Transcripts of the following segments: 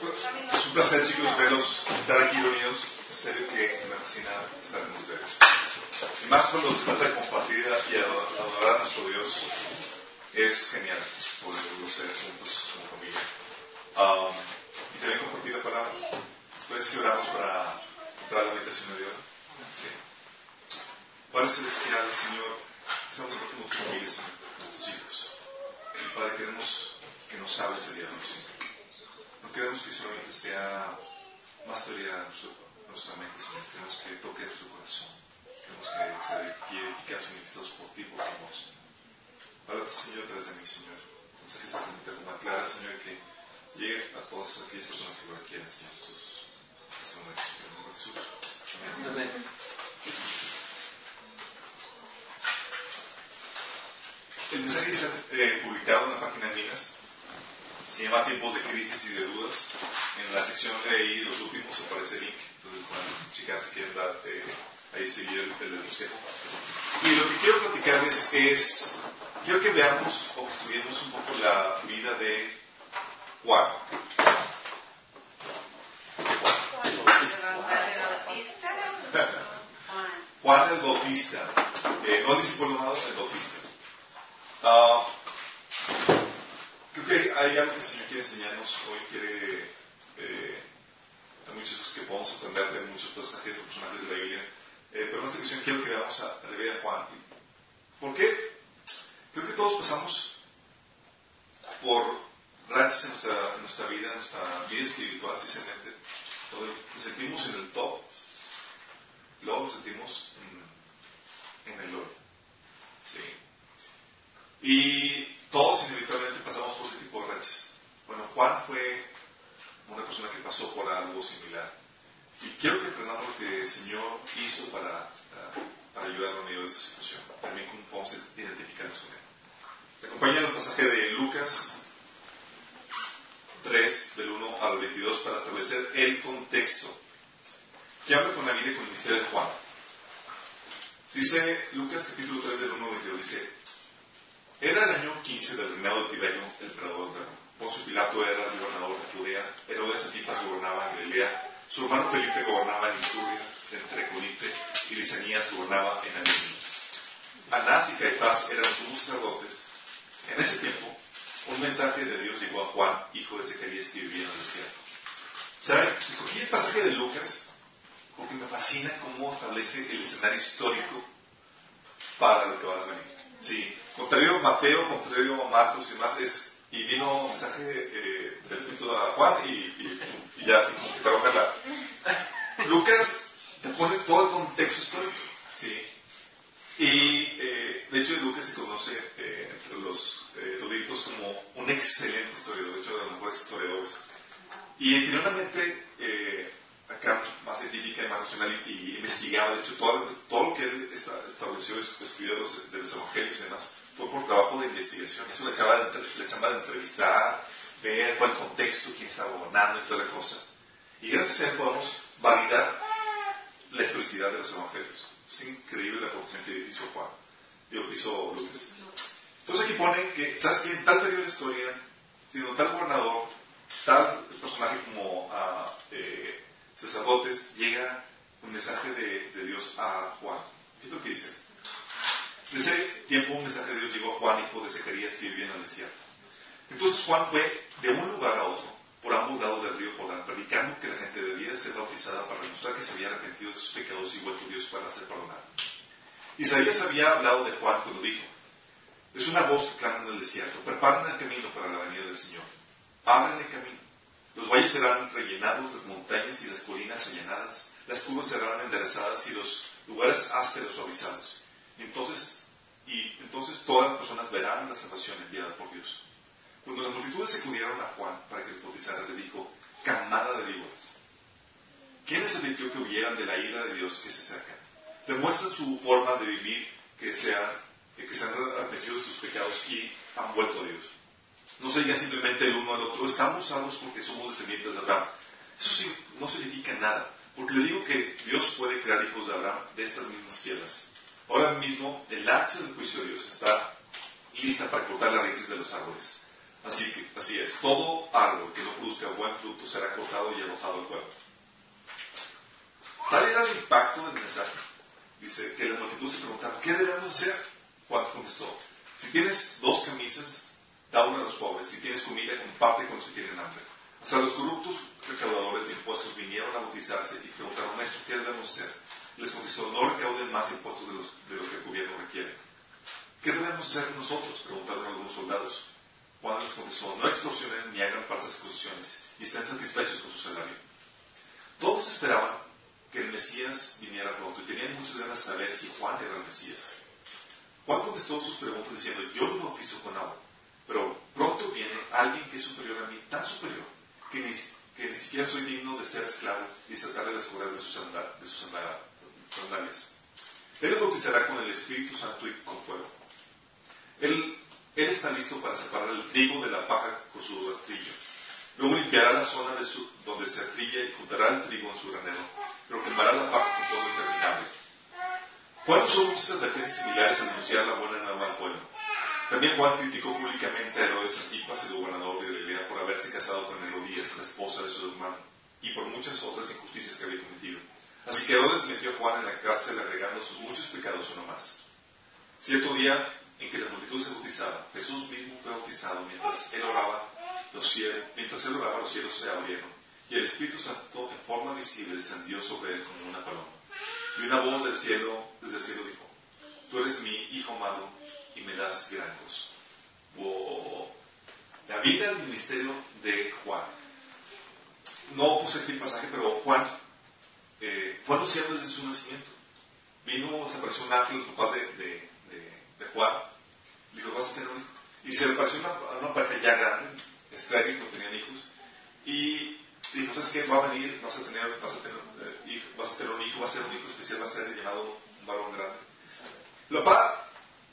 Es un placer, chicos, verlos, estar aquí reunidos. En serio que me fascina estar con ustedes. Y más cuando se trata de compartir y adorar a nuestro Dios, es genial poder ser juntos como familia. Um, y también compartir la palabra. Después, si oramos para entrar a la meditación de Dios. Sí. Padre Celestial, Señor, estamos aquí como familia, Señor, como tus hijos. Padre, queremos que nos hables el día de hoy. No queremos que solamente sea más teoría nuestra mente, Señor. Queremos que toque nuestro corazón. Queremos que se edifique eficaz ministrados por ti, por tu amor, Señor. Háblate, Señor, tras de mí, Señor. Mensaje exactamente como clara, Señor, que llegue a todas aquellas personas que lo requieren, Señor, testimonios. En el nombre de Jesús. Amén. Amén. El mensaje está eh, publicado en la página de Minas se llama Tiempos de Crisis y de Dudas. En la sección de ahí, los últimos, aparece el link. Entonces, bueno, chicas, si quieren dar, ahí seguir el, el. Y lo que quiero platicarles es, quiero que veamos o que estudiemos un poco la vida de Juan. Juan el Bautista. Eh, no discípulo amado, el Bautista. Uh, Creo que hay algo que el Señor quiere enseñarnos hoy, quiere, eh, hay muchas cosas que podemos aprender de muchos pasajes o personajes de la Biblia, eh, pero en esta ocasión quiero que veamos a, la vida de Juan. ¿Por qué? Creo que todos pasamos por rachas en nuestra, nuestra vida, en nuestra vida espiritual, precisamente, donde nos sentimos en el top, luego nos sentimos en, el hoyo. ¿sí? Y todos inevitablemente pasamos por ese tipo de rachas. Bueno, Juan fue una persona que pasó por algo similar. Y quiero que aprendamos lo que el Señor hizo para, para ayudarnos en medio de esa situación. También cómo podemos identificarnos con Él. Me acompaña en el pasaje de Lucas 3, del 1 al 22, para establecer el contexto que habla con la vida y con el misterio de Juan. Dice Lucas capítulo 3 del 1 al 22, dice, era el año 15 del reinado de Tiberio, el emperador de Poncio Pilato era el gobernador de Judea, Herodes Antipas gobernaba en Galilea, su hermano Felipe gobernaba en Ituria, entre Conipe, y Lisanías gobernaba en Alemania. Anás y Caifás eran sus sacerdotes. En ese tiempo, un mensaje de Dios llegó a Juan, hijo de Zacarías, que vivía en el desierto. ¿Saben? Escogí el pasaje de Lucas porque me fascina cómo establece el escenario histórico para lo que va a venir. Sí, contrario a Mateo, contrario a Marcos y demás, es, y vino un mensaje eh, del Espíritu a Juan y, y, y ya te la. Lucas te pone todo el contexto histórico, ¿sí? Y eh, de hecho Lucas se conoce eh, entre los eruditos como un excelente historiador, de hecho de los mejores historiadores. Y tiene una mente acá más científica y más racional y, investigaba, de hecho todo, todo, lo que él estableció, escribió de los, de los evangelios y demás, fue por trabajo de investigación. Eso le echaba, le echaba de entrevistar, ver cuál contexto, quién estaba gobernando y toda la cosa. Y gracias a él podemos validar la historicidad de los evangelios. Es increíble la aportación que hizo Juan, digo, que hizo Lucas. Entonces aquí pone que, ¿sabes qué? En tal periodo de historia, siendo tal gobernador, tal personaje como uh, eh, sacerdotes, llega un mensaje de, de Dios a Juan. ¿Qué es lo que dice? En ese tiempo un mensaje de Dios llegó a Juan, hijo de Zacarías, que vivía en el desierto. Entonces Juan fue de un lugar a otro, por ambos lados del río Jordán, predicando que la gente debía ser bautizada para demostrar que se había arrepentido de sus pecados y vuelto a Dios para ser perdonado. Isaías había hablado de Juan cuando dijo, es una voz que clama en el desierto, preparen el camino para la venida del Señor, abren el camino. Los valles serán rellenados, las montañas y las colinas allanadas, las curvas serán enderezadas y los lugares ásperos suavizados. Entonces y entonces todas las personas verán la salvación enviada por Dios. Cuando las multitudes acudieron a Juan para que les bautizara, les dijo, camada de víboras, ¿quién les advirtió que huyeran de la ira de Dios que se acerca? Demuestran su forma de vivir que, sea, que se han arrepentido de sus pecados y han vuelto a Dios. No se digan simplemente el uno al otro, estamos salvos porque somos descendientes de Abraham. Eso sí, no significa nada, porque le digo que Dios puede crear hijos de Abraham de estas mismas piedras. Ahora mismo el hacha del juicio de Dios está lista para cortar las raíces de los árboles. Así, que, así es, todo árbol que no produzca buen fruto será cortado y arrojado al fuego. Tal era el impacto del mensaje. Dice que la multitud se preguntaba, ¿qué debemos hacer? Juan contestó, si tienes dos camisas, da una a los pobres. Si tienes comida, comparte con los que tienen hambre. Hasta los corruptos recaudadores de impuestos vinieron a bautizarse y preguntaron, maestro, ¿qué debemos hacer? Les contestó, no recauden más impuestos de, los, de lo que el gobierno requiere. ¿Qué debemos hacer nosotros? Preguntaron algunos soldados. Juan les contestó, no extorsionen ni hagan falsas acusaciones y estén satisfechos con su salario. Todos esperaban que el Mesías viniera pronto y tenían muchas ganas de saber si Juan era el Mesías. Juan contestó sus preguntas diciendo, yo lo bautizo con agua, pero pronto viene alguien que es superior a mí, tan superior, que ni, que ni siquiera soy digno de ser esclavo y sacarle las correas de sus, de sandalias. Él bautizará con el Espíritu Santo y con fuego. Él, está listo para separar el trigo de la paja con su rastrillo. Luego limpiará la zona de su, donde se trilla y juntará el trigo en su granero, pero quemará la paja con fuego interminable. Juan usó muchas advertencias similares al anunciar la buena nueva al pueblo. También Juan criticó públicamente a Herodes Antipas, el gobernador de Galilea, por haberse casado con Herodías, la esposa de su hermano, y por muchas otras injusticias que había cometido. Así que Herodes metió Juan en la cárcel agregando sus muchos pecados uno más. Cierto día en que la multitud se bautizaba, Jesús mismo fue bautizado mientras él oraba, los cielos, mientras él oraba los cielos se abrieron y el Espíritu Santo en forma visible descendió sobre él como una paloma. Y una voz del cielo, desde el cielo dijo, tú eres mi hijo amado y me das gran gozo. La vida del ministerio de Juan. No puse aquí el pasaje, pero Juan eh, fue anunciado desde su nacimiento. Vino, se apareció un ángel, los papás de, de, de, Juan, dijo, vas a tener un hijo. Y se le apareció una, una pareja ya grande, estéril, no tenían hijos, y dijo, ¿sabes qué? Va a venir, vas a tener, vas a tener, eh, hijo, vas a tener un hijo, va a ser un hijo especial, va a ser llamado un varón grande. Lo papá,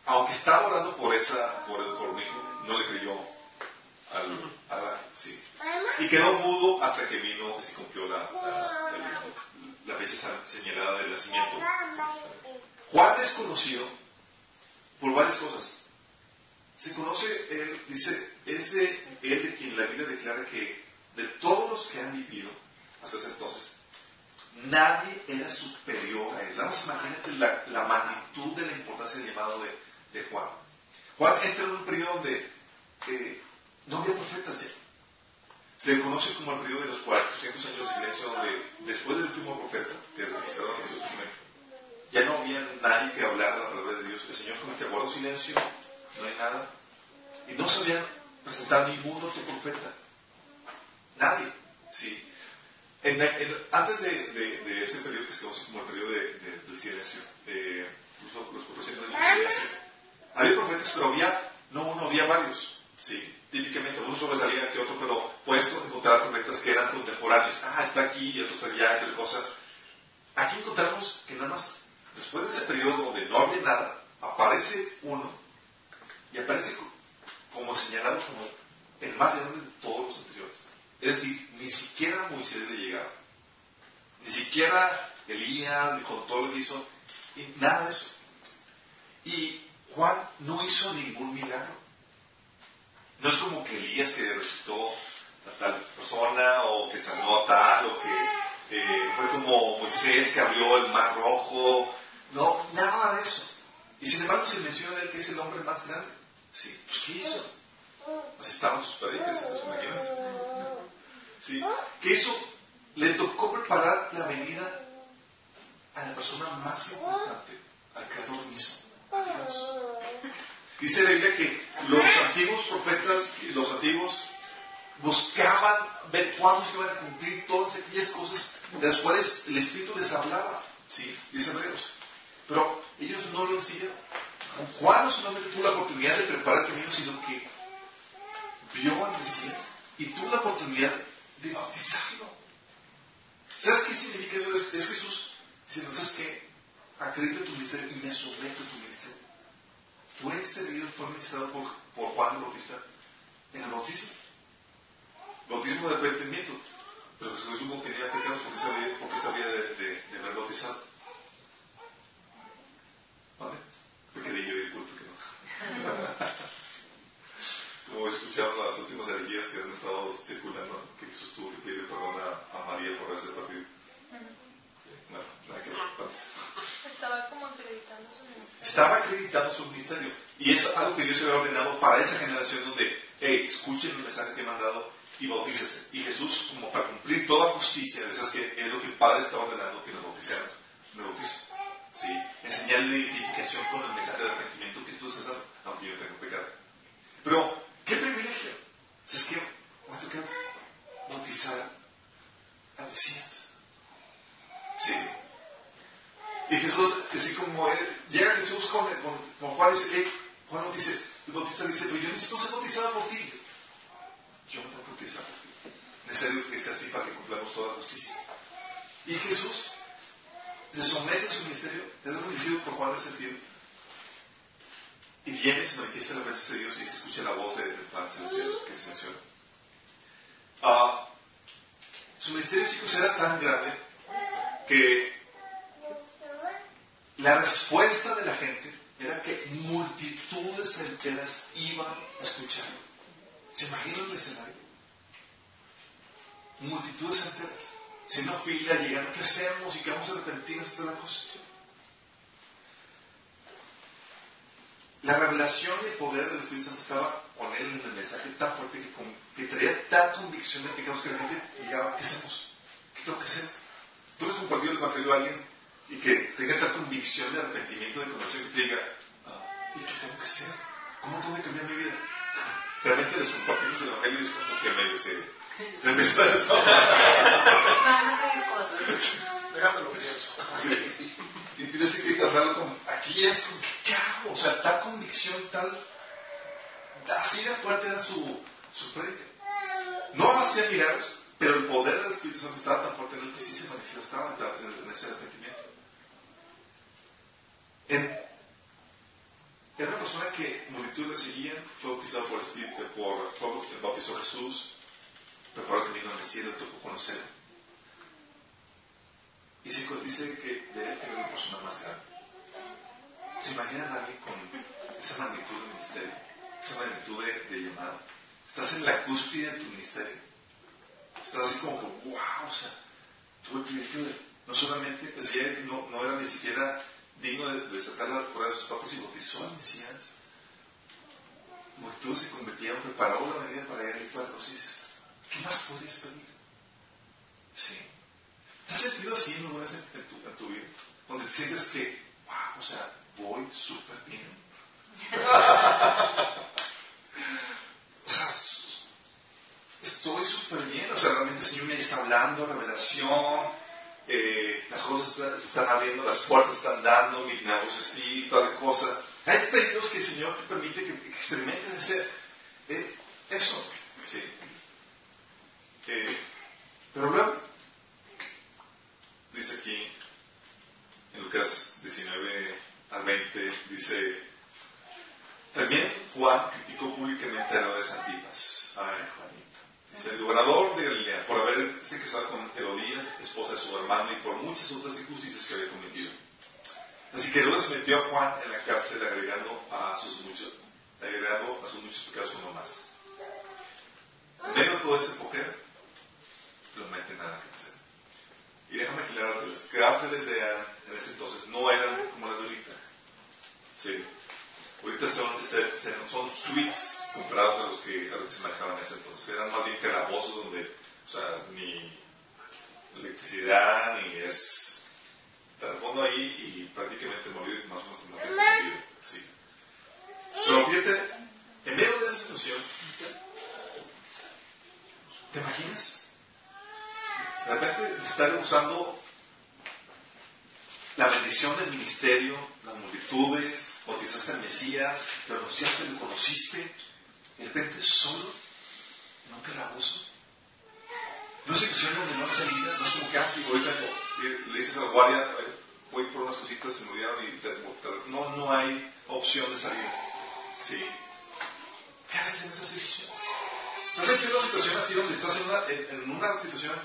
aunque estaba orando por esa, por, por un hijo, no le creyó al, a la, sí. Y quedó mudo hasta que vino y se cumplió la, la, la, la fecha señalada del nacimiento. Juan es conocido por varias cosas. Se conoce, él dice, es de él de quien la Biblia declara que de todos los que han vivido hasta ese entonces, nadie era superior a él. Vamos, imagínate la, la, magnitud de la importancia del llamado de, de, Juan. Juan entra en un periodo donde eh, no había profetas ya. Se conoce como el periodo de los 400 años de silencio, donde después del último profeta que registraron en el Testamento, ya no había nadie que hablara la palabra de Dios. El Señor como que guardó silencio, no hay nada. Y no se habían presentado ningún otro profeta. Nadie. Sí. En, en, antes de, de, de, ese periodo que se conoce como el periodo de, del silencio, eh, los, los 400 años de silencio, había profetas, pero había, no uno, había varios. Sí. Típicamente, uno que otro, pero puedes encontrar profetas que eran contemporáneos. Ah, está aquí y otro está allá, y tal cosa. Aquí encontramos que nada más, después de ese periodo donde no había nada, aparece uno y aparece como señalado como el más grande de todos los anteriores. Es decir, ni siquiera Moisés le llegaba. Ni siquiera Elías, con todo lo que hizo, nada de eso. Y Juan no hizo ningún milagro. No es como que Elías que resucitó a tal persona, o que sanó a tal, o que eh, fue como Moisés que abrió el mar rojo. No, nada de eso. Y sin embargo se menciona él que es el hombre más grande. Sí, pues ¿qué hizo? Estaban sus predicas, pues imagínense. ¿Sí? Que eso le tocó preparar la venida a la persona más importante, al Creador mismo. Dice la Biblia que los antiguos profetas y los antiguos buscaban ver cuándo se iban a cumplir todas aquellas cosas de las cuales el Espíritu les hablaba. ¿Sí? Dice Hebreos. Pero ellos no lo hicieron. Juan no solamente tuvo la oportunidad de preparar el camino, sino que vio al Mesías y tuvo la oportunidad de bautizarlo. ¿Sabes qué significa eso? Es, es Jesús diciendo, ¿sabes qué? Acredita tu ministerio y me someto a tu ministerio fue servido fue ministrado por, por Juan el Bautista en el bautismo. Bautismo de arrepentimiento. Pero Jesús no tenía pecados porque sabía, porque sabía de, de, de haber bautizado. ¿Vale? Porque de yo el culto que no. Como escucharon las últimas herejías que han estado circulando, que Jesús tuvo que pedir perdón a, a María por haberse partido. Estaba como acreditando su ministerio. Estaba acreditando su ministerio. Y es algo que Dios había ordenado para esa generación donde, hey, escuchen el mensaje que he mandado y bautícese. Y Jesús, como para cumplir toda justicia, decías que es lo que el Padre estaba ordenando que nos bautizaran. Me bautizo. ¿Sí? Enseñar de identificación con el mensaje de arrepentimiento que tú estás aunque yo tengo pecado. Pero, qué privilegio. Si es que, ¿cuánto que bautizar al Mesías? Sí. Y Jesús, así como él, llega Jesús con, con, Juan y dice, Juan nos dice, el bautista dice, pero yo necesito ser bautizado por ti. Yo no tengo que bautizar por ti. Necesario que sea así para que cumplamos toda justicia. Y Jesús se somete a su ministerio, es bendecido por Juan ese tiempo. Y viene, se manifiesta la presencia de Dios y se escucha la voz del Padre Celestial que se menciona. Uh, su ministerio, chicos, era tan grande que la respuesta de la gente era que multitudes enteras iban a escuchar. ¿Se imaginan el escenario? Multitudes enteras. Si no fila, llegaron, ¿qué hacemos? ¿Y qué vamos a arrepentirnos de la cosa? La revelación y el poder del Espíritu Santo estaba con él en el mensaje tan fuerte que, que traía tal convicción de pecados que la gente llegaba, ¿qué hacemos? ¿Qué tengo que hacer? Tú les compartido el Evangelio a alguien y que tenga tal convicción de arrepentimiento, de conversión, que te diga, ah, ¿y qué tengo que hacer? ¿Cómo tengo que cambiar mi vida? Realmente les compartimos el Evangelio y es como que medio se, se empezó a esto. Déjamelo pienso. Sí. Y tienes que hablarlo como, aquí es como, ¿qué hago? O sea, tal convicción, tal, así de fuerte era su, su prédica. No hacía milagros, pero el poder del Espíritu Santo estaba tan fuerte en él que sí se manifestaba en, ese arrepentimiento. era una persona que multitud le seguían, fue bautizado por el Espíritu, por, fue bautizó Jesús, preparó el camino al cielo, tocó conocer. Y se dice que de él que era una persona más grande. ¿Se imaginan a alguien con esa magnitud de ministerio, esa magnitud de, de llamado? Estás en la cúspide de tu ministerio Estás así como que, wow, o sea, tuve privilegio no solamente, decía, no, no era ni siquiera digno de, de sacar la fuera de sus papás y bautizó a Mesías. Multitudes se convertían, preparó la medida para ir y todas las. ¿Qué más podrías pedir? Sí. ¿Te has sentido así en vez en tu, en tu vida? Donde sientes que, wow, o sea, voy súper bien. o sea, estoy súper bien, o sea, realmente el Señor me está hablando, revelación, eh, las cosas se están abriendo, las puertas están dando, mi negocio así, tal cosa. Hay pedidos que el Señor te permite que, experimentes ese, eh, eso. Sí. Eh, pero luego, dice aquí, en Lucas 19 al 20, dice, también Juan criticó públicamente a la de Santipas. Ay, Juanito el gobernador de Galilea, por haberse casado con Herodías, esposa de su hermano, y por muchas otras injusticias que había cometido. Así que Herodes metió a Juan en la cárcel agregando a sus muchos, agregando a sus muchos pecados uno más. Medio todo ese poder, lo meten a la cárcel. Y déjame aclararte, las cárceles de en ese entonces no eran como las de ahorita. Sí. Ahorita son, son suites comparados a los que, a los que se manejaban en ese entonces. Eran más bien calabozos donde, o sea, ni electricidad, ni es. Te fondo ahí y prácticamente morir más o menos te mantienes Sí. Pero fíjate, en medio de esa situación, ¿te imaginas? De repente estar usando la bendición del ministerio, las multitudes, bautizaste al Mesías, lo anunciaste, lo conociste, de repente solo, en un calabozo. No es situación donde no hay salida, no es como que, ah, ahorita le dices a la guardia, voy por unas cositas, se me olvidaron y te, no, no hay opción de salir. ¿Sí? ¿Qué haces en esa situación? Estás en una situación así donde estás en una, en, una situación,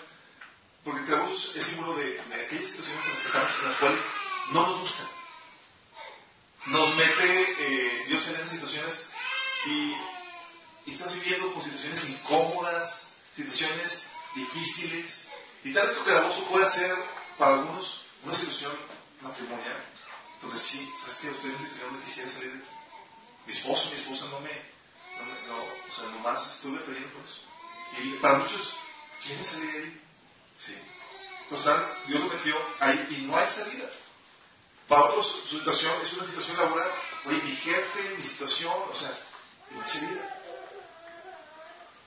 porque el calabozo es símbolo de, aquellas situaciones en las que estamos, en las cuales no nos gustan nos mete eh, Dios en esas situaciones y, estás viviendo con situaciones incómodas, situaciones difíciles. Y tal vez tu calabozo puede ser para algunos una situación matrimonial, donde sí, ¿sabes qué? Estoy en una situación donde quisiera salir de aquí. Mi esposo, mi esposa no me, no, o sea, nomás estuve pidiendo por eso. Y para muchos, quieren salir de ahí. Sí. Total, Dios lo metió ahí y no hay salida. Para otros, su situación es una situación laboral. Oye, mi jefe, mi situación, o sea, no hay salida.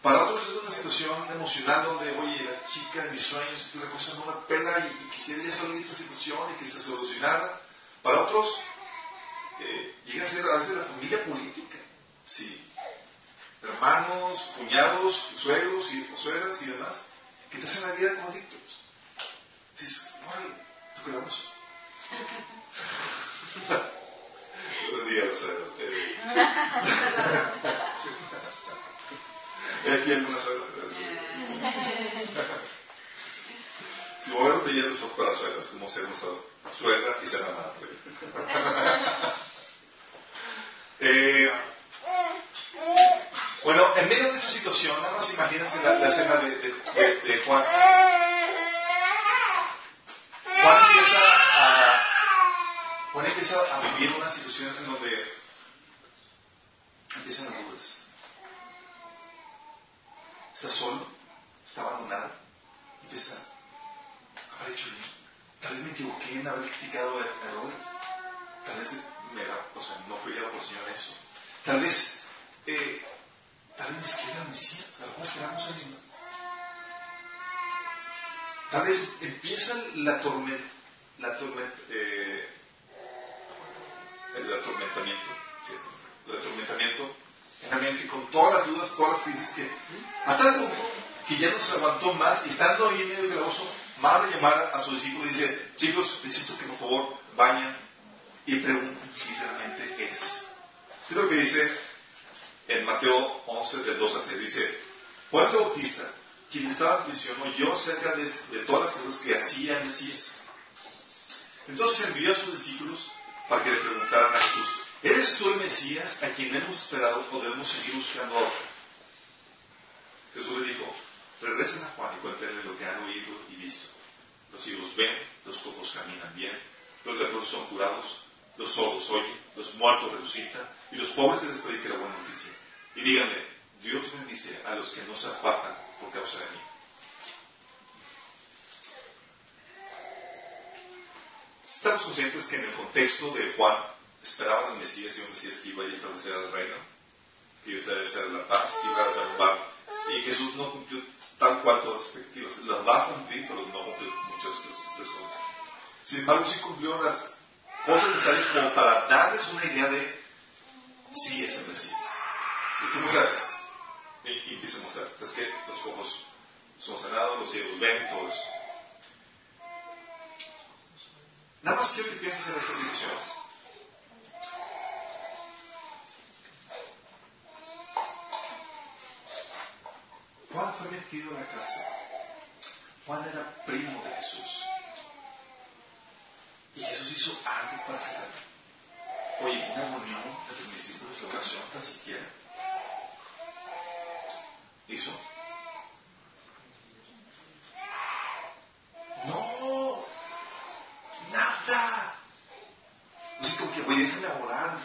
Para otros es una situación emocional donde, oye, la chica de mis sueños, la cosa no me pela y, quisiera ya salir de esta situación y que se solucionara. Para otros, eh, llega a ser a veces la familia política. Sí. Hermanos, cuñados, suegros y suegras y demás, hacen la vida como adictos. Dices, órale, tú quedamos. Buen día, los suegros. Eh, aquí hay algunas. Si a repetir los para suegras, como ser una suegra y ser la madre. Eh, en medio de esa situación, nada más imagínense la, la escena de, Juan. Juan empieza a, Juan empieza a vivir una situación en donde empiezan las dudas. Está solo, está abandonado, empieza a haber hecho bien. Tal vez me equivoqué en haber criticado a Herodes. Tal vez me era- o sea, no fui guiado por el Señor eso. Tal vez, eh, tal vez ni siquiera era Mesías. A lo mejor esperamos a alguien más. Tal vez empieza la tormenta, la tormenta, eh, el atormentamiento, el atormentamiento en la mente con todas las dudas, todas las crisis que, a tal punto que ya no se aguantó más y estando ahí en del calabozo, de llamar a sus discípulos y dice, chicos, necesito que por favor vayan y pregunten si realmente es. Es lo que dice en Mateo 11, del 2 al 6. Dice, Juan el Bautista, quien estaba prisión, oyó acerca de, de todas las cosas que hacía el Mesías. Entonces envió a sus discípulos para que le preguntaran a Jesús, ¿eres tú el Mesías a quien hemos esperado o debemos seguir buscando a otro? Jesús le dijo, regresen a Juan y cuéntenle lo que han oído y visto. Los ciegos ven, los cojos caminan bien, los leprosos son curados, los sordos oyen, los muertos resucitan y los pobres se les predica la buena noticia. Y díganle, Dios bendice a los que no se apartan por causa de mí. Estamos conscientes que en el contexto de Juan esperaban al Mesías y un Mesías que iba a establecer el reino, que iba a establecer la paz, que iba a derrumbar. Y Jesús no cumplió tal cual todas las expectativas. Las va a cumplir, pero no cumplió muchas las cosas. Sin embargo, sí cumplió las cosas necesarias como para darles una idea de si es el Mesías. Si tú sabes, y, y a mostrar, ¿sabes qué? Los cojos son sanados, los ciegos ven, todo eso. Nada más quiero que pienses en esta situación. Juan fue metido en la cárcel. Juan era primo de Jesús. Y Jesús hizo algo para hacerlo. Oye, una reunión entre mis discípulos de oración tan siquiera. ¿Hizo? No, nada. Así como que, oye, déjame orar,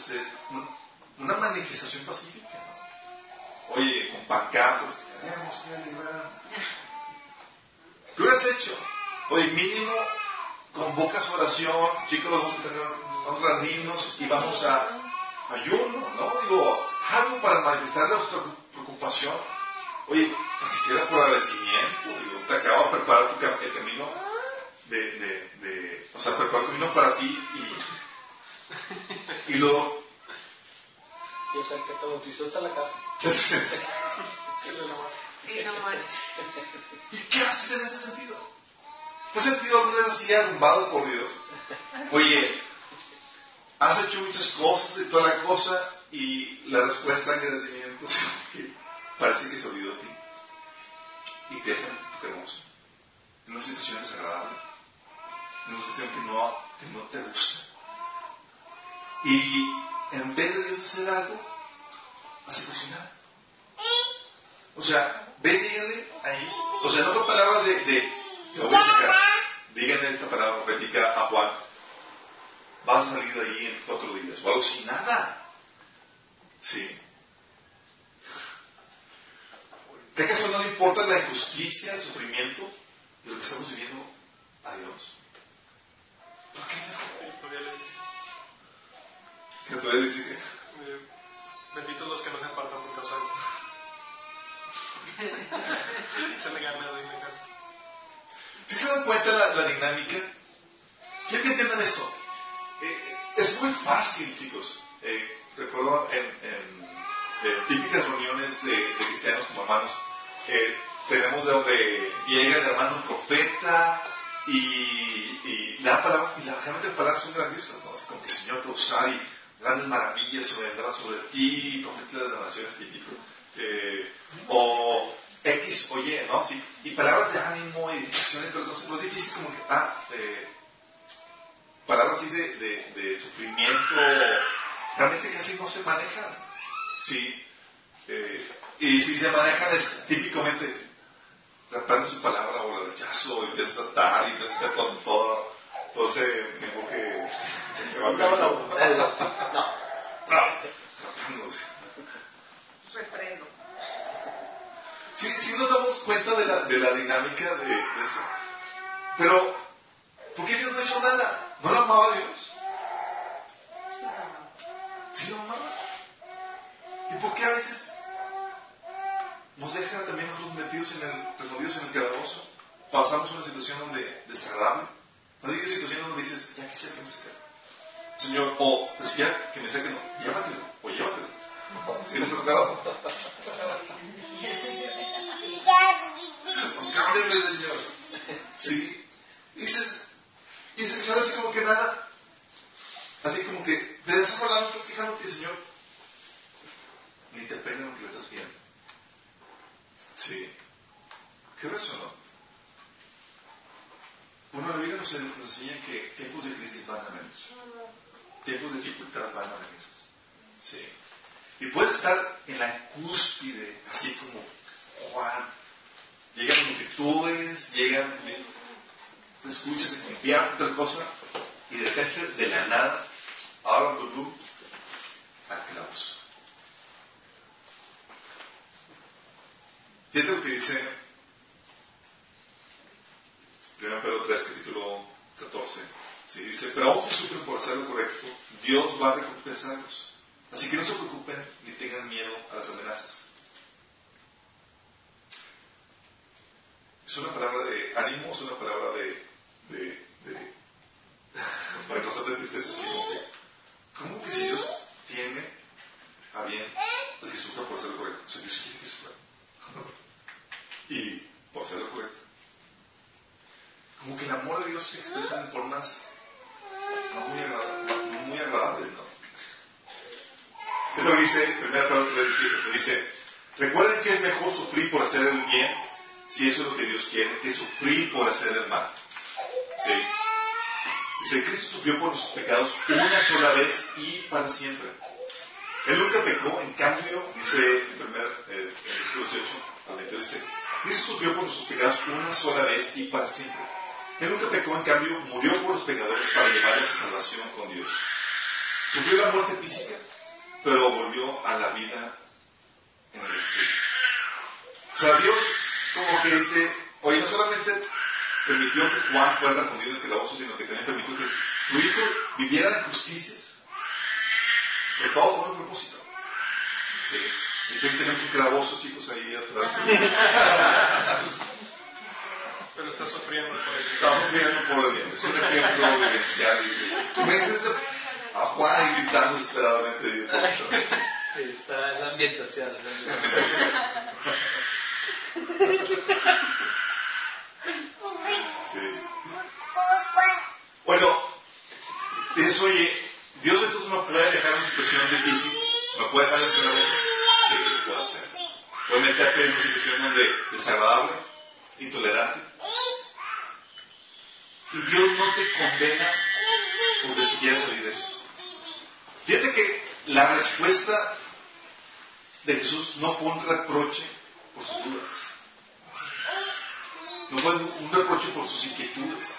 una manifestación pacífica. ¿no? Oye, con pancartas, queremos que liberar. ¿Qué hubieras hecho? Oye, mínimo convocas oración, chicos, vamos a, tener, vamos a y vamos a ayuno, ¿no? Digo, algo para manifestar nuestra preocupación. Oye, ni siquiera por agradecimiento, digo, te acabo de preparar tu cam- el camino de, de, de, o sea, preparar el camino para ti y, y luego, Sí, o sea, el que te bautizó está en la casa. Sí, no, manches. ¿y qué haces en ese sentido? ¿Te has sentido alguna vez así arrumbado por Dios? Oye, has hecho muchas cosas y toda la cosa y la respuesta en agradecimiento es que parece que se olvidó de ti. Y te dejan tu hermoso. En una situación desagradable. En una situación que no, que no te gusta. Y en vez de Dios hacer algo hace cocinar. O sea, ve díganle ahí. O sea, no fue palabra de, de, díganle esta palabra profética a Juan. Vas a salir de ahí en cuatro días, o algo sin nada. ¿Sí? ¿Qué acaso no le importa la injusticia, el sufrimiento de lo que estamos viviendo a Dios? ¿Por qué no? ¿Qué todavía dice que? Benditos los que no se apartan por causa de Se le gana ¿Sí se dan cuenta la, la dinámica? Quiero que entiendan esto. Eh, es muy fácil, chicos. Eh, recuerdo en, en, típicas reuniones de, de, cristianos como hermanos, tenemos de donde llega el hermano profeta y, y palabras, y la, realmente las palabras son grandiosas, ¿no? Es como que el Señor te usar y grandes maravillas se vendrán sobre ti, profeta de las naciones típico. Eh, o X o Y, ¿no? Sí, y palabras de ánimo, edificación, entonces no es difícil como que, ah, eh, palabras así de, de, de, sufrimiento, realmente casi no se manejan. Sí, eh, y si se manejan es típicamente reprende su palabra o la rechazo y empiezas a atar y empiezas a hacer cosas todo, ese enfoque que va a no, no, no. Refrendo. Sí, sí nos damos cuenta de la, de la dinámica de, de eso. Pero, ¿por qué Dios no hizo nada? ¿No lo amaba Dios? Sí lo amaba. ¿Y por qué a veces nos deja también nosotros metidos en el, perdidos en el calabozo? Pasamos una situación donde desagradable. No digo situación donde dices, ya quisiera que me saque. Señor, o decía que me saque, no, llévatelo, o llévatelo. ¿Sí les ha tocado? Cámbiame, Señor. ¿Sí? Y dices, y el Señor así como que nada. Así como que te estás hablando, estás quejándote, Señor. Ni te pena lo que le estás pidiendo. Sí. ¿Qué es eso, no? Bueno, la Biblia nos, enseña que tiempos de crisis van a venir. Tiempos de dificultad van a venir. Sí. Y puedes estar en la cúspide, así como Juan. Llegan multitudes, llegan, escuchas, enviar otra cosa, y de repente, de la nada, ahora tú, al calabozo. Fíjate lo que dice 1 Pedro 3, capítulo 14. Sí, dice, pero aún si sufren por hacer lo correcto, Dios va a recompensarlos. Así que no se preocupen ni tengan miedo a las amenazas. Es una palabra de ánimo, es una palabra de, de, de para cosas de tristeza, ¿cómo que si Dios tiene a bien pues, que sufra por hacer lo correcto? O sea, Dios quiere que sufra. Y por hacer lo correcto. Como que el amor de Dios se expresa en formas muy, agradables, muy agradables, ¿no? Es lo que dice, le dice, recuerden que es mejor sufrir por hacer el bien, si eso es lo que Dios quiere, que sufrir por hacer el mal. ¿Sí? Dice, Cristo sufrió por sus pecados una sola vez y para siempre. Él nunca pecó, en cambio, dice el primer, eh, el versículo 18 al 22, dice, Cristo sufrió por sus pecados una sola vez y para siempre. Él nunca pecó, en cambio, murió por los pecadores para llevarlos a salvación con Dios. Sufrió la muerte física, pero volvió a la vida en el Espíritu. O sea, Dios como que dice, oye, no solamente permitió que Juan fuera respondido en el calabozo, sino que también permitió que su hijo viviera de justicia, pero todo con un propósito. Sí. Y que tenemos un calabozo, chicos, ahí atrás. Pero está sufriendo por eso. Está sufriendo por el bien. Es un ejemplo vivencial. Imagínense a Juan gritando desesperadamente. Sí, está en la ambientación. Sí. Bueno, eso, oye, Dios entonces me puede dejar en una situación difícil, me puede dejar en lo puedo hacer. Puede meterte en una situación donde desagradable, intolerante. Y Dios no te condena porque tú quieres salir de eso. Fíjate que la respuesta de Jesús no fue un reproche por sus dudas. No fue un reproche por sus inquietudes.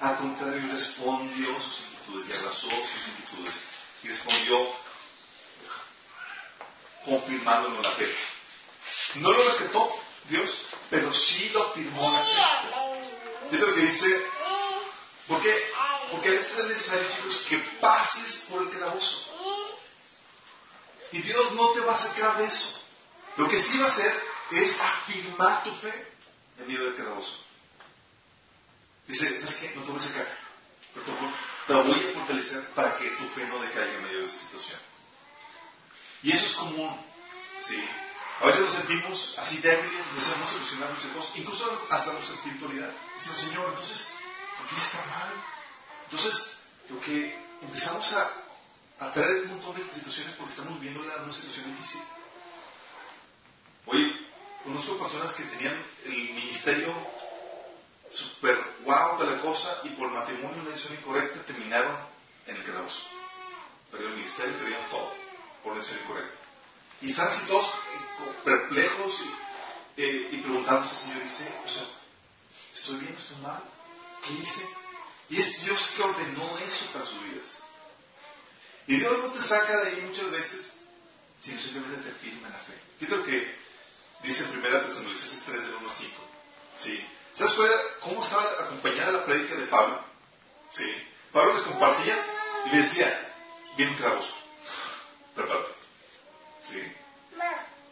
Al contrario, respondió sus inquietudes y abrazó sus inquietudes. Y respondió confirmándolo la fe. No lo respetó Dios, pero sí lo afirmó la fe. Fíjate lo que dice, ¿por qué? Porque a veces es necesario, chicos, que pases por el calabozo. Y Dios no te va a sacar de eso. Lo que sí va a hacer es afirmar tu fe en medio del calabozo. Dice, ¿sabes qué? No te voy a sacar. te voy a fortalecer para que tu fe no decaiga en medio de esa situación. Y eso es común. ¿sí? A veces nos sentimos así débiles, deseamos solucionar muchas cosas, incluso hasta nuestra espiritualidad. Decimos, Señor, entonces, ¿por qué está mal? Entonces, lo que empezamos a, a traer un montón de situaciones porque estamos viviendo una situación difícil. Hoy conozco personas que tenían el ministerio super wow de la cosa y por matrimonio una decisión incorrecta terminaron en el calabozo. Perdieron el ministerio, perdieron todo por incorrecta. Y están así todos perplejos y, eh, y preguntándose, Señor, dice, o sea, ¿estoy bien, estoy mal? ¿Qué hice? Y es Dios que ordenó eso para sus vidas. Y Dios no te saca de ahí muchas veces, sino simplemente te firma en la fe. Fíjate lo que dice en 1 Tesalonicenses 3 del 1 al 5. ¿Sí? ¿Sabes cómo estaba acompañada la prédica de Pablo? ¿Sí? Pablo les compartía y le decía, bien clavos, prepárate. ¿Sí?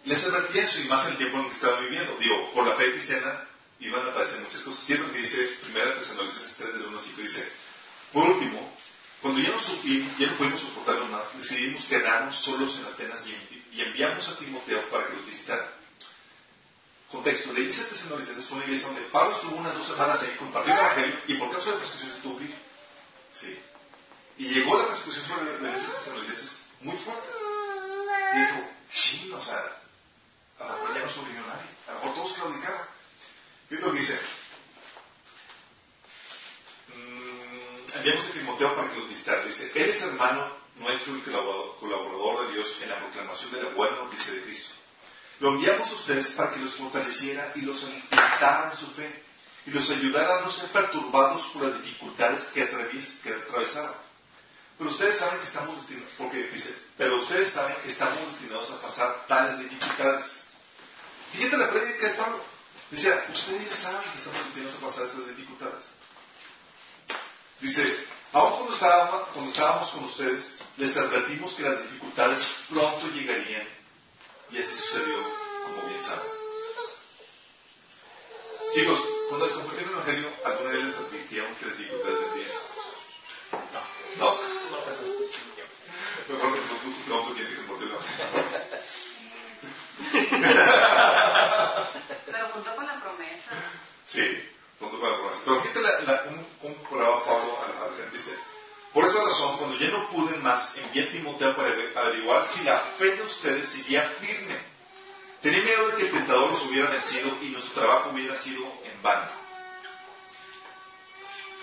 Les advertía eso y más en el tiempo en el que estaban viviendo. Digo, por la fe cristiana iban a aparecer muchas cosas. Quiero que dice 1 Tesalonicenses 3 del 1 al 5, dice, por último, cuando ya no, ya no pudimos soportarlo más, decidimos quedarnos solos en Atenas y, y enviamos a Timoteo para que los visitara contexto, le dice a Tesalonicenses fue una iglesia donde Pablo estuvo unas dos semanas ahí compartiendo el evangelio y por causa de persecución se tuvo que ir. ¿Sí? Y llegó la persecución sobre la iglesia de Tesalonicenses muy fuerte. Y dijo, sí, o sea, a lo mejor ya no sobrevivió nadie, a lo mejor todos claudicaron. ¿Qué es lo que dice? Mm, enviamos a Timoteo para que los visitara. Dice, él es hermano nuestro y colaborador de Dios en la proclamación de la buena noticia de Cristo lo enviamos a ustedes para que los fortaleciera y los alimentara en su fe y los ayudara a no ser perturbados por las dificultades que, que atravesaban. Pero ustedes saben que estamos destinados, porque dice, pero ustedes saben que estamos destinados a pasar tales dificultades. Fíjate la prédica de Pablo. Decía, ustedes saben que estamos destinados a pasar esas dificultades. Dice, aún cuando estábamos, cuando estábamos con ustedes, les advertimos que las dificultades pronto llegarían y así sucedió, como bien saben. Chicos, cuando les compartí el Evangelio, Pregunto quién te compartió el Pero junto con la promesa. Sí, junto con la promesa. Pero aquí la, la, un, un Pablo a la gente dice, por esa razón, cuando ya no pude más, envié a Timoteo para averiguar si la fe de ustedes seguía firme. Tenía miedo de que el tentador los hubiera vencido y nuestro trabajo hubiera sido en vano.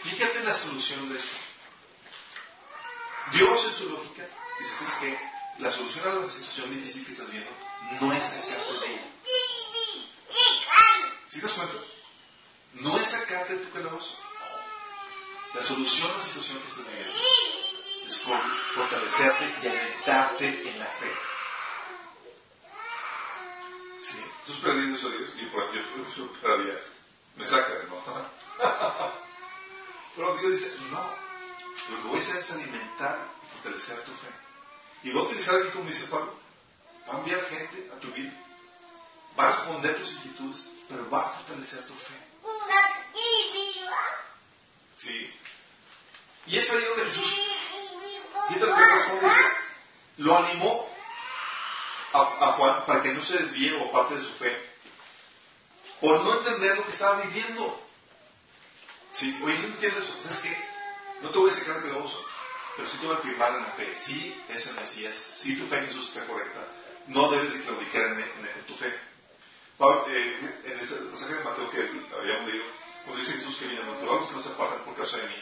Fíjate la solución de esto. Dios en su lógica dice, es que la solución a la situación difícil que estás viendo no es sacarte de ella. ¿Sí te das cuenta? No es sacarte de tu calabozo. La solución a la situación que estás viviendo es fortalecerte y alimentarte en la fe. ¿Sí? Tú eso a Dios y por yo, yo todavía me saca de ¿no? Pero Dios dice, no, lo que voy a hacer es alimentar y fortalecer tu fe. Y voy a utilizar aquí como dice Pablo, va a enviar gente a tu vida, va a responder tus inquietudes, pero va a fortalecer tu fe. ¿Sí? Y es ahí donde Jesús, mientras que responde, lo animó a, Juan para que no se desvíe o parte de su fe, por no entender lo que estaba viviendo. Sí, oye, no entiendes eso, ¿sabes qué? No te voy a sacar de gozo, pero sí te voy a firmar en la fe. Sí es el Mesías, sí tu fe en Jesús está correcta, no debes de claudicar en, tu fe. Eh, en este pasaje de Mateo que habíamos leído, cuando dice Jesús que bienaventurados que no se apartan por causa de mí,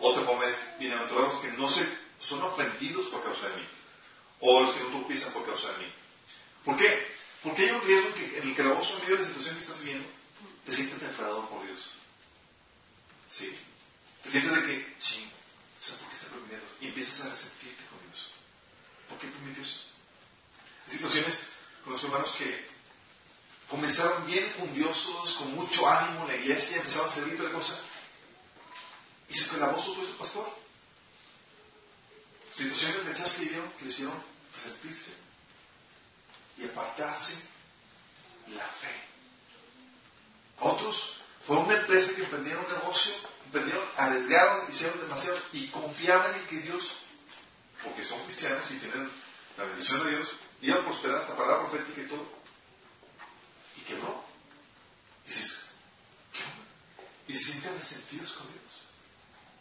otra forma es bienaventurados que no se, son ofendidos por causa de mí. O los que no tropiezan por causa de mí. ¿Por qué? Porque hay un riesgo que en el calabozo, en medio de la situación que estás viviendo, te sientes defraudado por Dios. Sí. Te sientes de que, ching, ¿sabes por qué está permitiendo? Y empiezas a resentirte con Dios. ¿Por qué permitió eso? Hay situaciones con los hermanos que comenzaron bien fundiosos, con mucho ánimo en la iglesia, empezaron a servir otra cosa. Y se clavó su pastor. Situaciones de que vivieron que le hicieron sentirse y apartarse la fe. Otros fue una empresa que emprendieron un negocio, emprendieron, arriesgaron, hicieron demasiado y confiaban en que Dios, porque son cristianos y tienen la bendición de Dios, iban a prosperar hasta para la profética y todo. Y quebró. Y dices, ¿qué Y se sienten resentidos con Dios.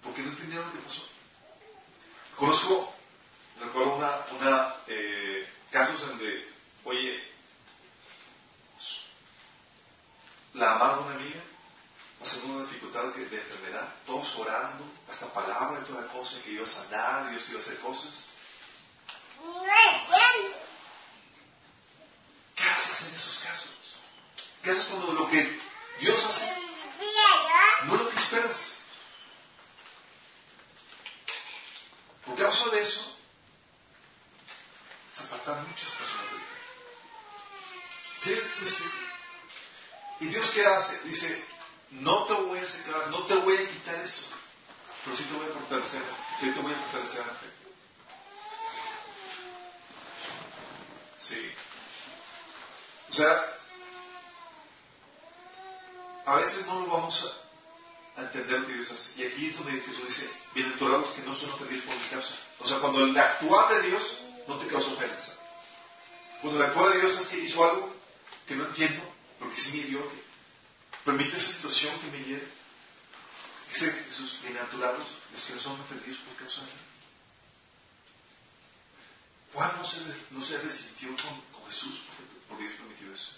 Porque no entendieron lo que pasó. Conozco, recuerdo una, una eh, casos donde, oye, la amaba una amiga, pasando una dificultad de, enfermedad, todos orando, hasta palabra y toda la cosa, que iba a sanar, Dios iba a hacer cosas. ¿Qué haces en esos casos? ¿Qué haces cuando lo que Dios hace no es lo que esperas? Por causa de eso, se apartan muchas personas de fe. ¿Sí? ¿Y Dios qué hace? Dice, no te voy a secar, no te voy a quitar eso, pero sí te voy a fortalecer, sí te voy a fortalecer la fe. Sí. O sea, a veces no lo vamos a, entender lo que Dios hace. Y aquí es donde Jesús dice, bienaventurados que no son ofendidos por mi causa. O sea, cuando el actuar de Dios no te causa ofensa. Cuando el actuar de Dios es que hizo algo que no entiendo, porque sí me dio, que permite esa situación que me hiere. Dice Jesús, bienaventurados los que no son ofendidos por causa de Dios. Juan no se, no se resintió con, Jesús porque, Dios permitió eso.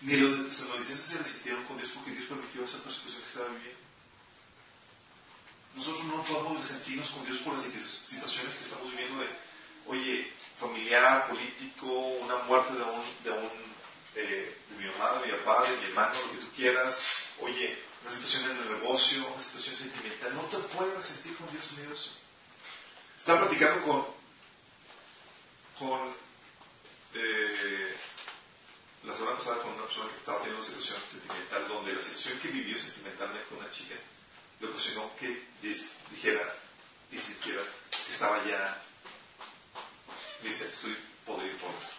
Ni los tesalonicenses se resintieron con Dios porque Dios permitió esa persecución que estaba viviendo. Nosotros no podemos resentirnos con Dios por las situaciones que estamos viviendo de, oye, familiar, político, una muerte de un, de un eh, de mi mamá, de mi papá, de mi hermano, lo que tú quieras, oye, una situación en el negocio, una situación sentimental, no te puedes resentir con Dios en. Estaba platicando con, con eh, la semana pasada con una persona que estaba teniendo una situación sentimental donde la situación que vivió sentimentalmente con una chica le ocasionó que dijera y sintiera que estaba ya dice estoy podrido por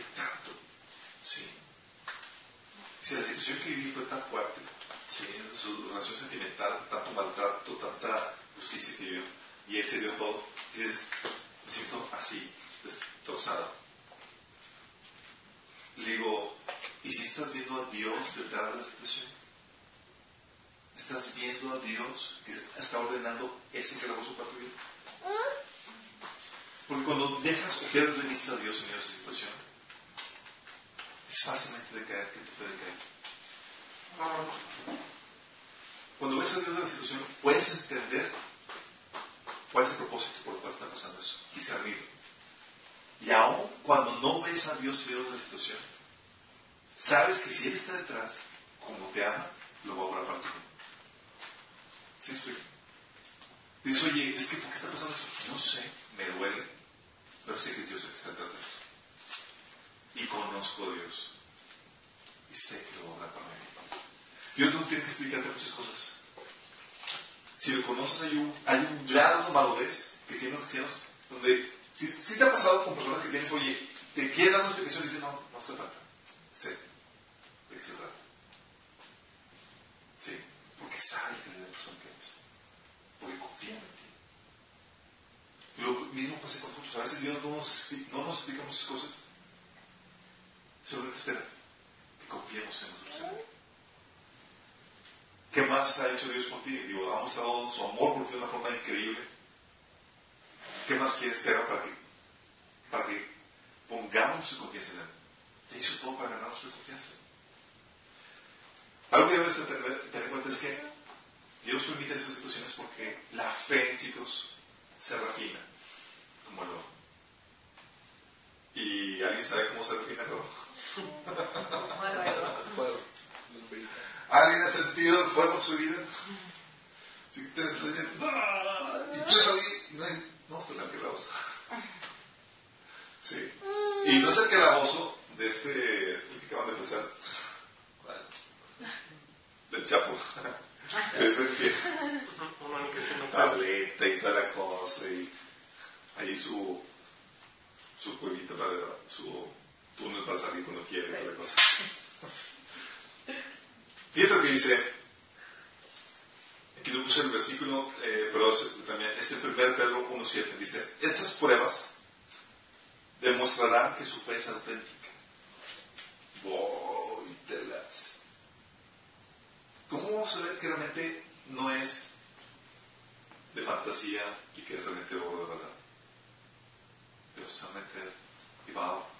¿qué tanto? sí si la situación que viví fue tan fuerte ¿sí? su relación sentimental tanto maltrato tanta justicia que vivió y él se dio todo y dices me siento así, destrozado. Le digo, ¿y si estás viendo a Dios detrás de la situación? ¿Estás viendo a Dios que está ordenando ese calabozo para tu vida? Porque cuando dejas o pierdes de vista a Dios en esa situación, es fácilmente de caer que te puede caer. Cuando ves a Dios en la situación, puedes entender cuál es el propósito por el cual está pasando eso y servirlo. Y aún cuando no ves a Dios veo la situación, sabes que si Él está detrás, como te ama, lo va a obrar para ti. ¿Sí explico? Dices, oye, es que ¿por qué está pasando eso? No sé, me duele, pero sé que es Dios el que está detrás de esto. Y conozco a Dios. Y sé que lo va a obrar para mí. Dios no tiene que explicarte muchas cosas. Si lo conoces, hay un, hay un grado de madurez que tienen los cristianos donde, si, te ha pasado con personas que tienes, oye, te quieren dar una explicación y dices, no, no hace falta. Sé de qué se trata. Sí, porque sabe que es la persona que eres. Porque confía en ti. Lo mismo pasa con nosotros. A veces Dios no nos, no nos explica muchas cosas. Solo espera que confiemos en nosotros. ¿Qué más ha hecho Dios por ti? Digo, ha mostrado su amor por ti de una forma increíble. ¿Qué más quieres que haga para que, para que pongamos su confianza en Él? Te hizo todo para ganar su confianza. Algo que debes tener, tener en cuenta es que Dios permite esas situaciones porque la fe, chicos, se refina como el oro. ¿Y alguien sabe cómo se refina el oro? Fuego. ¿Alguien hace metido el fuego en su vida. Si te y quieres salir, y no, hay, no estás en el calabozo. Sí. Y no es el calabozo de este, el que acaban de pasar. Del Chapo. Es el que. Tableta y toda la cosa. Y ahí su. Su cuevita para. Su túnel para salir cuando quiere y cosa. Que dice. Aquí lo puse el versículo, eh, pero también es el primer Pedro 1.7. Dice: Estas pruebas demostrarán que su fe es auténtica. Voy, telas. ¿Cómo vamos a ver que realmente no es de fantasía y que es realmente oro de verdad? Pero se va a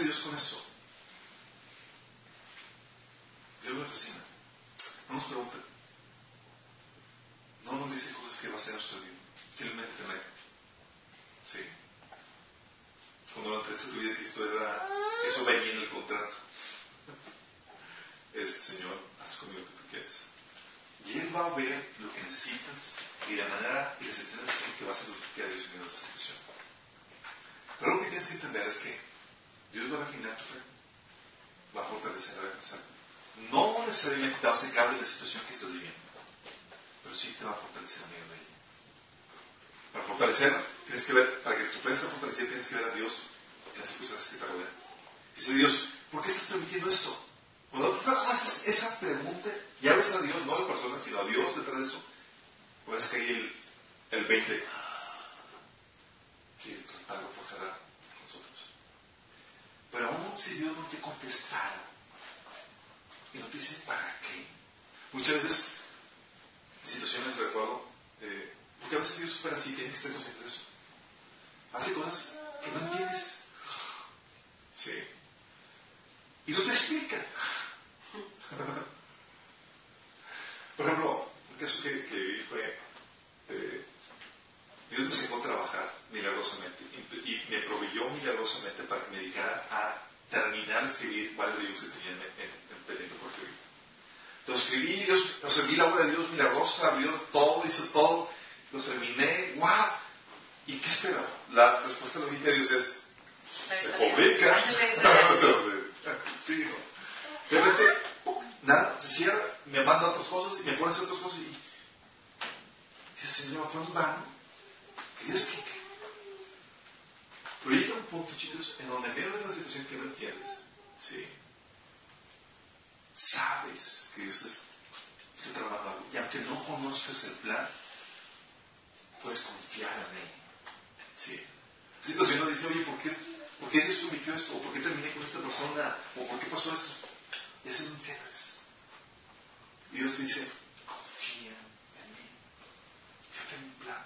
Dios con esto? Dios me fascina. No nos pregunta. No nos dice cosas que va a hacer nuestra vida. Simplemente te. Sí. Cuando la entregaste tu vida a Cristo era, eso venía en el contrato. Es, Señor, haz conmigo lo que tú quieres. Y Él va a ver lo que necesitas y la manera y las situaciones en que va a que quiera Dios en esta situación. Pero lo que tienes que entender es que Dios va a refinar tu fe, va a fortalecer la defensa. No necesariamente te va a sacar de la situación que estás viviendo, pero sí te va a fortalecer en medio de ella. Para fortalecerla, tienes que ver, para que tu fe esté fortalecida, tienes que ver a Dios en las circunstancias que te rodean. Dice Dios, ¿por qué estás permitiendo esto? Cuando tú haces esa pregunta, ya ves a Dios, no a la persona, sino a Dios detrás de eso, puedes caer el, el 20. Quiere tratarlo por nosotros. Pero aún si Dios no te contestara, y no te dice para qué, muchas veces, situaciones de recuerdo, eh, porque a veces Dios supera así, tienes que estar consciente de eso. Hace cosas que no entiendes. Sí. Y no te explica. Por ejemplo, un caso que, que fue, eh, Dios me sacó a trabajar milagrosamente y, y, me proveyó milagrosamente para que me dedicara a terminar de escribir varios libros que tenía en, en, en pendiente por escribir. Los escribí, Dios, o sea, vi la obra de Dios milagrosa, abrió todo, hizo todo, los terminé, ¡guau! ¿Y qué espera? La respuesta lógica de Dios es, se publica. sí, ¿no? De repente, nada, se cierra, me manda otras cosas y me pone a hacer otras cosas y dice, Señor, fue un vano. ¿Qué es que? Llega un punto, chicos, en donde en medio de una situación que no entiendes, ¿sí? sabes que Dios está trabajando algo. Y aunque no conozcas el plan, puedes confiar en Él. ¿sí? La situación nos dice, oye, ¿por qué, ¿por qué Dios permitió esto? ¿O por qué terminé con esta persona? ¿O por qué pasó esto? Y así no entiendes. Y Dios te dice, confía en mí. Yo tengo un plan.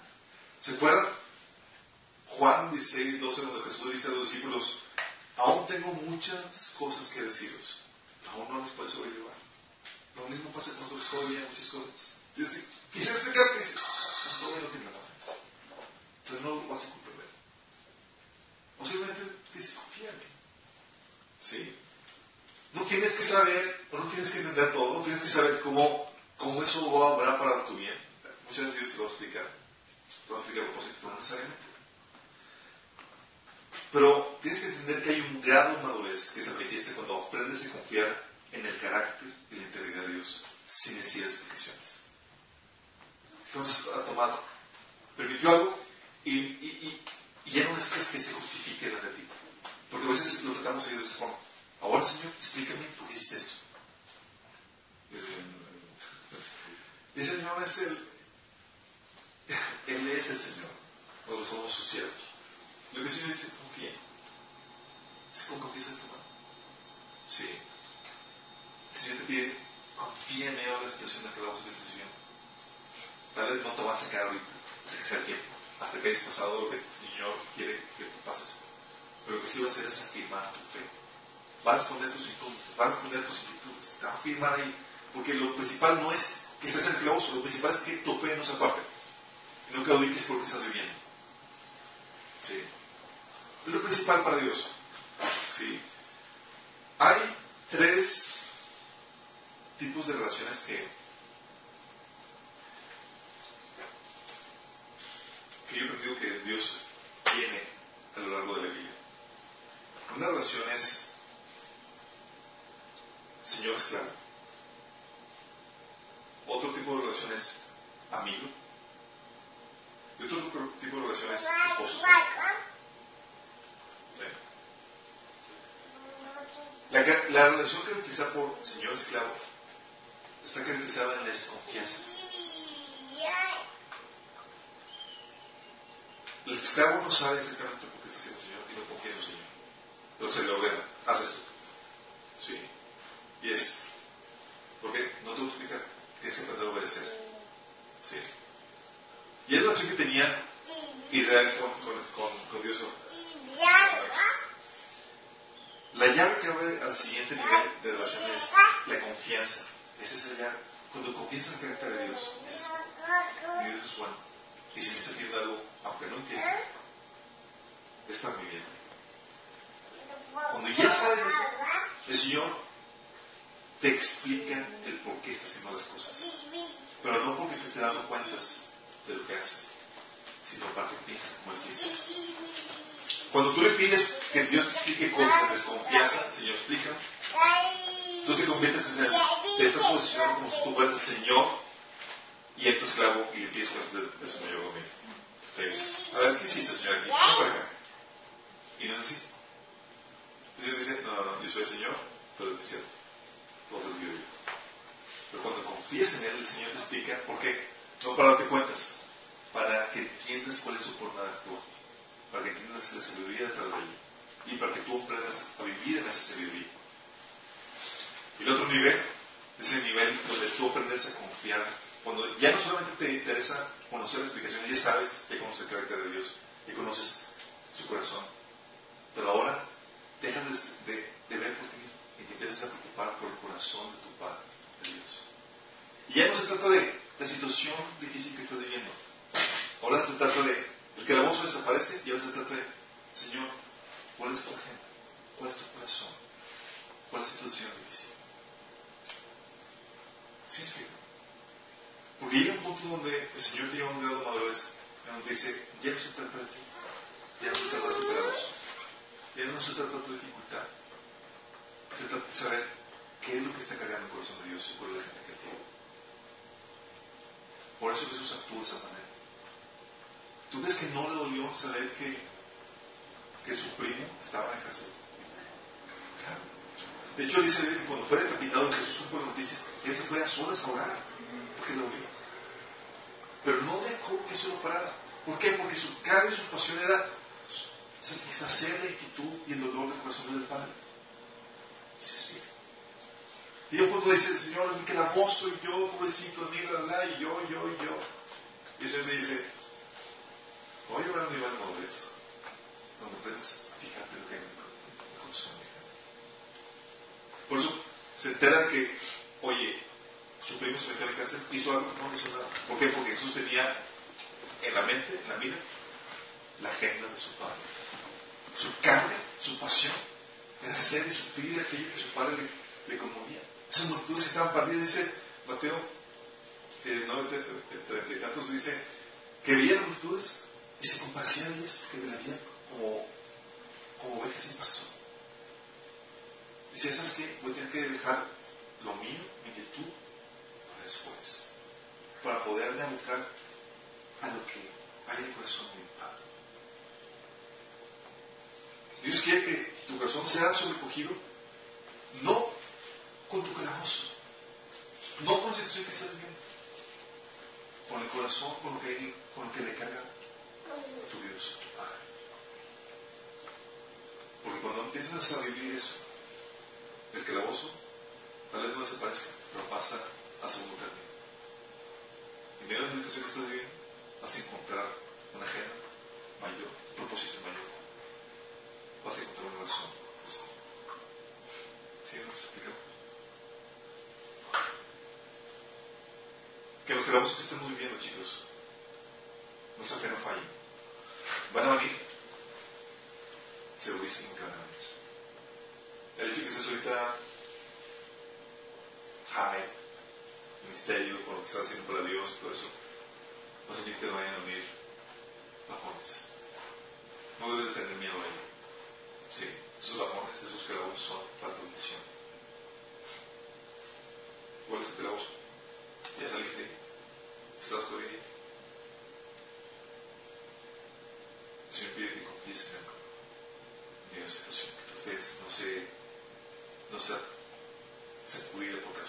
¿Se acuerdan? Juan 16, 12, donde Jesús dice a los discípulos, aún tengo muchas cosas que deciros. Aún no les puedes sobrellevar. Lo mismo pasa con nosotros todavía, muchas cosas. Dios dice, quisiera explicarte, dice, no, todavía no tiene la Entonces no lo vas a comprender. O simplemente dice, confía en mí. ¿Sí? No tienes que saber, o no tienes que entender todo, no tienes que saber cómo, cómo eso va a obrar para tu bien. Muchas veces Dios te lo va a explicar. Te a propósito, pero no necesariamente. Pero tienes que entender que hay un grado de madurez que se manifiesta cuando aprendes a confiar en el carácter y la integridad de Dios sin necesidad de explicaciones. Entonces, ha tomado, permitió algo y, ya no necesitas que se justifique la ti. Porque a veces lo tratamos de esa forma. Ahora, Señor, explícame por qué hiciste esto. El Señor es el. Él es el Señor. Nosotros somos sus siervos. Lo que el Señor dice, confía. Es como confianza en tu mano. Sí. El Señor te pide confía en medio de la situación de calabozo que estás viviendo. Tal vez no te va a sacar ahorita, hasta que sea el tiempo, hasta que hayas pasado lo que el Señor quiere que pases. Pero lo que sí va a hacer es afirmar tu fe. Va a responder tus incógnitas, va a responder tus inquietudes, te va a afirmar ahí. Porque lo principal no es que estés en el lo principal es que tu fe no se aparte. No claudiques porque estás viviendo. ¿Sí? Es lo principal para Dios. ¿Sí? Hay tres tipos de relaciones que, yo creo que Dios tiene a lo largo de la vida. Una relación es Señor-esclavo. Otro tipo de relación es amigo. Y otro tipo de relación es esposo. La, la, relación caracterizada por señor esclavo está caracterizada en la desconfianza. El esclavo no sabe exactamente por qué está haciendo el Señor y no confía en su Señor. Pero se le ordena, haz esto. Sí. Y es, ¿por qué? No te voy a explicar. Tienes que tratar de obedecer. Y es la relación que tenía Israel con, con, con Dios. La llave que abre al siguiente nivel de relación es la confianza. Esa es la Cuando confías en el carácter de Dios, Dios es bueno. Y si me está pidiendo algo, aunque no entienda, es para mi bien. Cuando ya sabes eso, el Señor te explica el por qué está haciendo las cosas. Pero no porque te esté dando cuentas de lo que hace, sino para que pienses como Él piensa. Cuando tú le pides que Dios te explique cosas de desconfianza, el Señor explica, tú te conviertes en el, te estás posicionando como si tú fueras el Señor y Él tu esclavo y le pides cosas de, mayor conmigo. ¿Sí? A ver, ¿qué hiciste, Señor, aquí? No acá. Y no es así. El Señor dice, no, no, no, yo soy el Señor, todo es especial. Todo es mío. Pero cuando confías en Él, el Señor te explica por qué. No para darte cuentas, para que entiendas cuál es su forma de actuar para que entiendas la sabiduría detrás de ella y para que tú aprendas a vivir en esa sabiduría. El otro nivel es el nivel donde tú aprendes a confiar. Cuando ya no solamente te interesa conocer la explicación, ya sabes, ya conoces el carácter de Dios, ya conoces su corazón, pero ahora dejas de, de, ver por ti mismo y te empiezas a preocupar por el corazón de tu Padre, de Dios. Y ya no se trata de la situación difícil que estás viviendo, ahora se trata de el calabozo desaparece y ahora se trata de, Señor, ¿cuál es tu agenda? ¿Cuál es tu corazón? ¿Cuál es tu situación difícil? ¿Sí explico? Porque llega un punto donde el Señor a un grado de madurez, donde dice, ya no se trata de ti, ya no se trata de tu calabozo, ya no se trata de tu dificultad, se trata de saber qué es lo que está cargando el corazón de Dios y cuál es la gente que tiene. Por eso Jesús actúa de esa manera. ¿Tú ves que no le dolió saber que, que su primo estaba en la cárcel? Claro. De hecho, dice que cuando fue decapitado Jesús supo las noticias, él se fue a solas a orar, porque le dolió. Pero no dejó que eso lo parara. ¿Por qué? Porque su carga y su pasión era satisfacer la inquietud y el dolor del corazón del Padre. Se espera. Y un punto dice, Señor, mi calabozo, y yo, pobrecito, mí, la, la, y yo, yo, y yo. Y el Señor me dice, Voy a un nivel de madurez donde puedes fijarte lo que corazón de Por eso se entera que, oye, su primo se metió en la cárcel, hizo algo que no hizo nada. ¿Por qué? Porque Jesús tenía en la mente, en la mira, la agenda de su padre. Su carne, su pasión, era hacer y sufrir aquello que su padre le, le conmovía. Esas multitudes que estaban perdidas, dice Mateo 9, 30 y tantos, dice que veían las multitudes y se compadecía de ellas porque la vida como, como ovejas sin pastor. Dice, ¿sabes qué? Voy a tener que dejar lo mío, mi inquietud, para después. Para poderme abocar a lo que hay en el corazón de mi Padre. Dios quiere que tu corazón sea sobrecogido, no con tu calabozo, no con la situación que estás viviendo, con el corazón, con lo que, con lo que le carga tu Dios, Porque cuando empiezas a vivir eso, el calabozo tal vez no desaparezca, pero pasa a segundo término. En medio de la situación que estás viviendo, vas a encontrar una agenda mayor, un propósito mayor. Vas a encontrar una razón. ¿Sí? ¿Nos explicamos? Que nos quedamos que estemos viviendo, chicos. Nuestra fe no falla. Van a venir. Segurísimo que van a venir. El hecho que estés ahorita high, misterio, con lo que estás haciendo para Dios, todo eso, no significa que no vayan a venir bajones. No debes tener miedo a ello. Sí, esos bajones, esos clavos son para tu misión. ¿Cuál es el clavo? ¿Ya saliste? ¿Estás todavía ahí? El Señor pide que confíes en Él. Esa situación, que tu fe no se, no se sacudida por de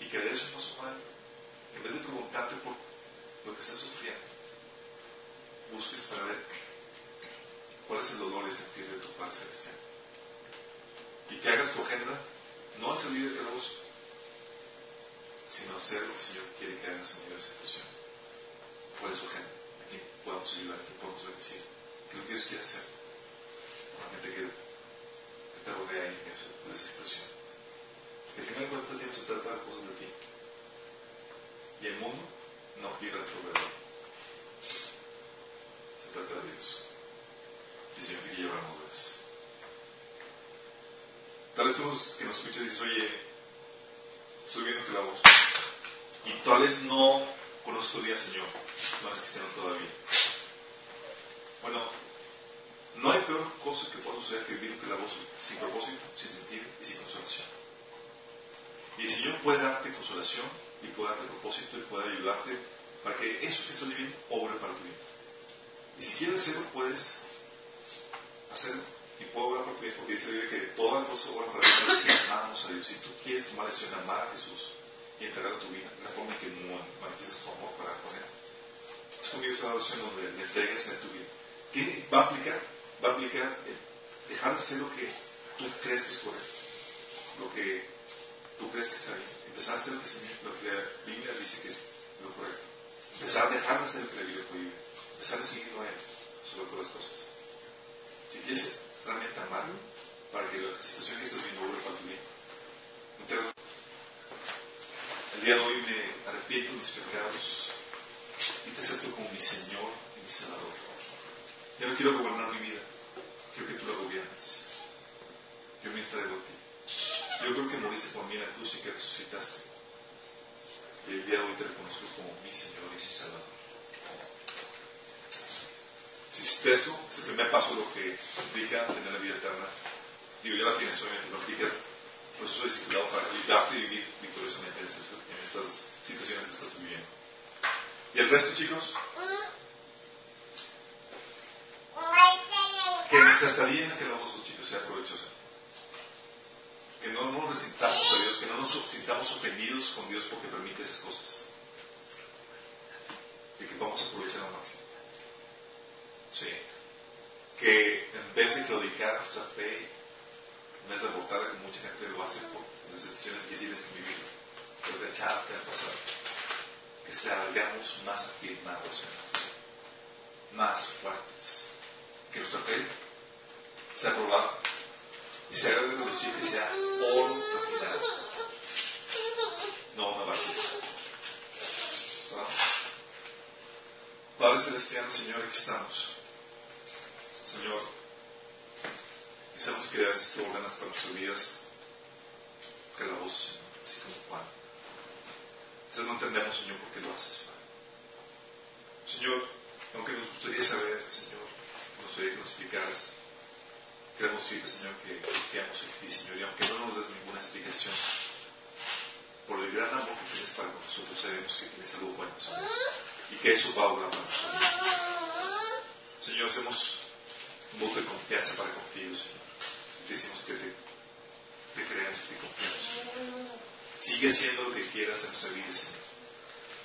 Y que des un paso mal, en vez de preguntarte por lo que estás sufriendo, busques para ver cuál es el dolor de sentir de tu Padre Celestial. Y que hagas tu agenda, no al salir del calabozo, sino hacer lo que el Señor quiere que hagas en medio de esa situación. ¿Cuál es su agenda? ¿A quién podemos ayudar? ¿A quién podemos bendecir? ¿Qué es lo que Dios quiere hacer? Una gente que, te rodea en esa, en esa situación. Que al final de cuentas ya se trata de cosas de ti. Y el mundo no gira alrededor. Se trata de Dios. Y el Señor quiere llevarnos de eso. Tal vez tú que nos escuchas dices, oye, estoy viendo que la voz. Y tal vez no conozco todavía al Señor, no es cristiano todavía. Bueno, no hay peor cosa que pueda suceder que vivir que la voz sin propósito, sin sentido y sin consolación. Y el Señor puede darte consolación y puede darte propósito y puede ayudarte para que eso que estás viviendo obre para tu vida. Y si quieres hacerlo, puedes hacerlo y puedo hablar por ti porque dice que todas las cosas obran para que amamos a Dios. Si tú quieres tomar la decisión de amar a Jesús y entregar tu vida, la forma en que manifiestas tu amor para con Él, es conmigo esa oración donde le entregas a tu vida. ¿Qué va a aplicar? Va a aplicar dejar de hacer lo que tú crees que es correcto, lo que tú crees que está bien, empezar a hacer lo que, lo que la Biblia dice que es lo correcto, empezar a dejar de hacer lo que la Biblia prohíbe, empezar a seguirlo a Él sobre todas las cosas. Si quieres realmente amarlo para que la situación que estás viviendo vuelva para tu bien. El día de hoy me arrepiento de mis pecados y te acepto como mi Señor y mi Salvador. Ya no quiero gobernar mi vida, quiero que tú la gobiernes. Yo me entrego a ti. Yo creo que moriste por mí en la y que resucitaste. Y el día de hoy te reconozco como mi Señor y mi Salvador. Si hiciste esto, es el primer paso lo que implica tener la vida eterna. Digo, ya la tienes, obviamente, lo implica el proceso de discipulado para ayudarte a vivir victoriosamente en estas, situaciones que estás viviendo. ¿Y el resto, chicos? Que nuestra estadía en aquel vamos, chicos, sea provechosa. Que no nos resintamos a Dios, que no nos sintamos ofendidos con Dios porque permite esas cosas. Y que vamos a aprovechar al máximo. Sí. Que en vez de claudicar nuestra fe, en vez de abortarla como mucha gente lo hace por las situaciones difíciles que vivimos, los rechazadas que han pasado, que salgamos más afirmados más fuertes, que nuestra fe sea probada y se haga reconocido que sea oro refinado, no una barquita. Padre Celestial, Señor, aquí estamos. Señor, y sabemos que a veces tú ordenas para nuestras vidas calabozos, Señor, así como Juan. Entonces no entendemos, Señor, por qué lo haces, Padre. Señor, aunque nos gustaría saber, Señor, nos gustaría que nos explicaras, queremos decirte, Señor, que confiamos en ti, Señor, y aunque no nos des ninguna explicación, por el gran amor que tienes para nosotros, sabemos que tienes algo bueno, Señor, y que eso va a obrar para nosotros. Señor, hacemos un voto de confianza para contigo, Señor. Decimos que te, te creemos y te confiamos. Sigue haciendo lo que quieras en nuestra vida, Señor.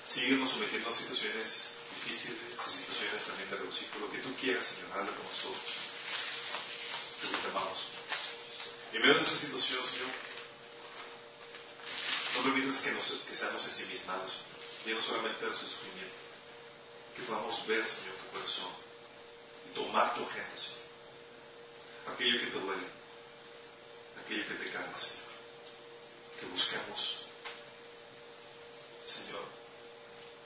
Síguenos sometiendo a situaciones difíciles, a situaciones también de regocijo, lo que tú quieras, Señor, hazlo con nosotros. Te amamos. Y en medio de esa situación, Señor, no permitas que, nos, que seamos ensimismados, no solamente de nuestro sufrimiento, que podamos ver, Señor, tu corazón y tomar tu agenda, Señor. Aquello que te duele, aquello que te carga, Señor. Que buscamos, Señor,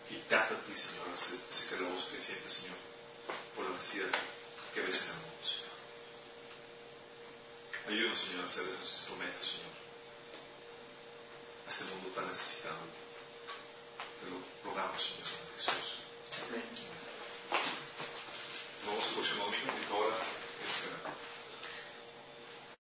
quitarte a ti, Señor, ese, ese que sientes, Señor, por la necesidad que ves en el mundo, Señor. Ayúdanos, Señor, a ser esos instrumentos, Señor, a este mundo tan necesitado. Te lo rogamos, Señor, Jesús. Amén. Vamos al próximo domingo, misma hora, en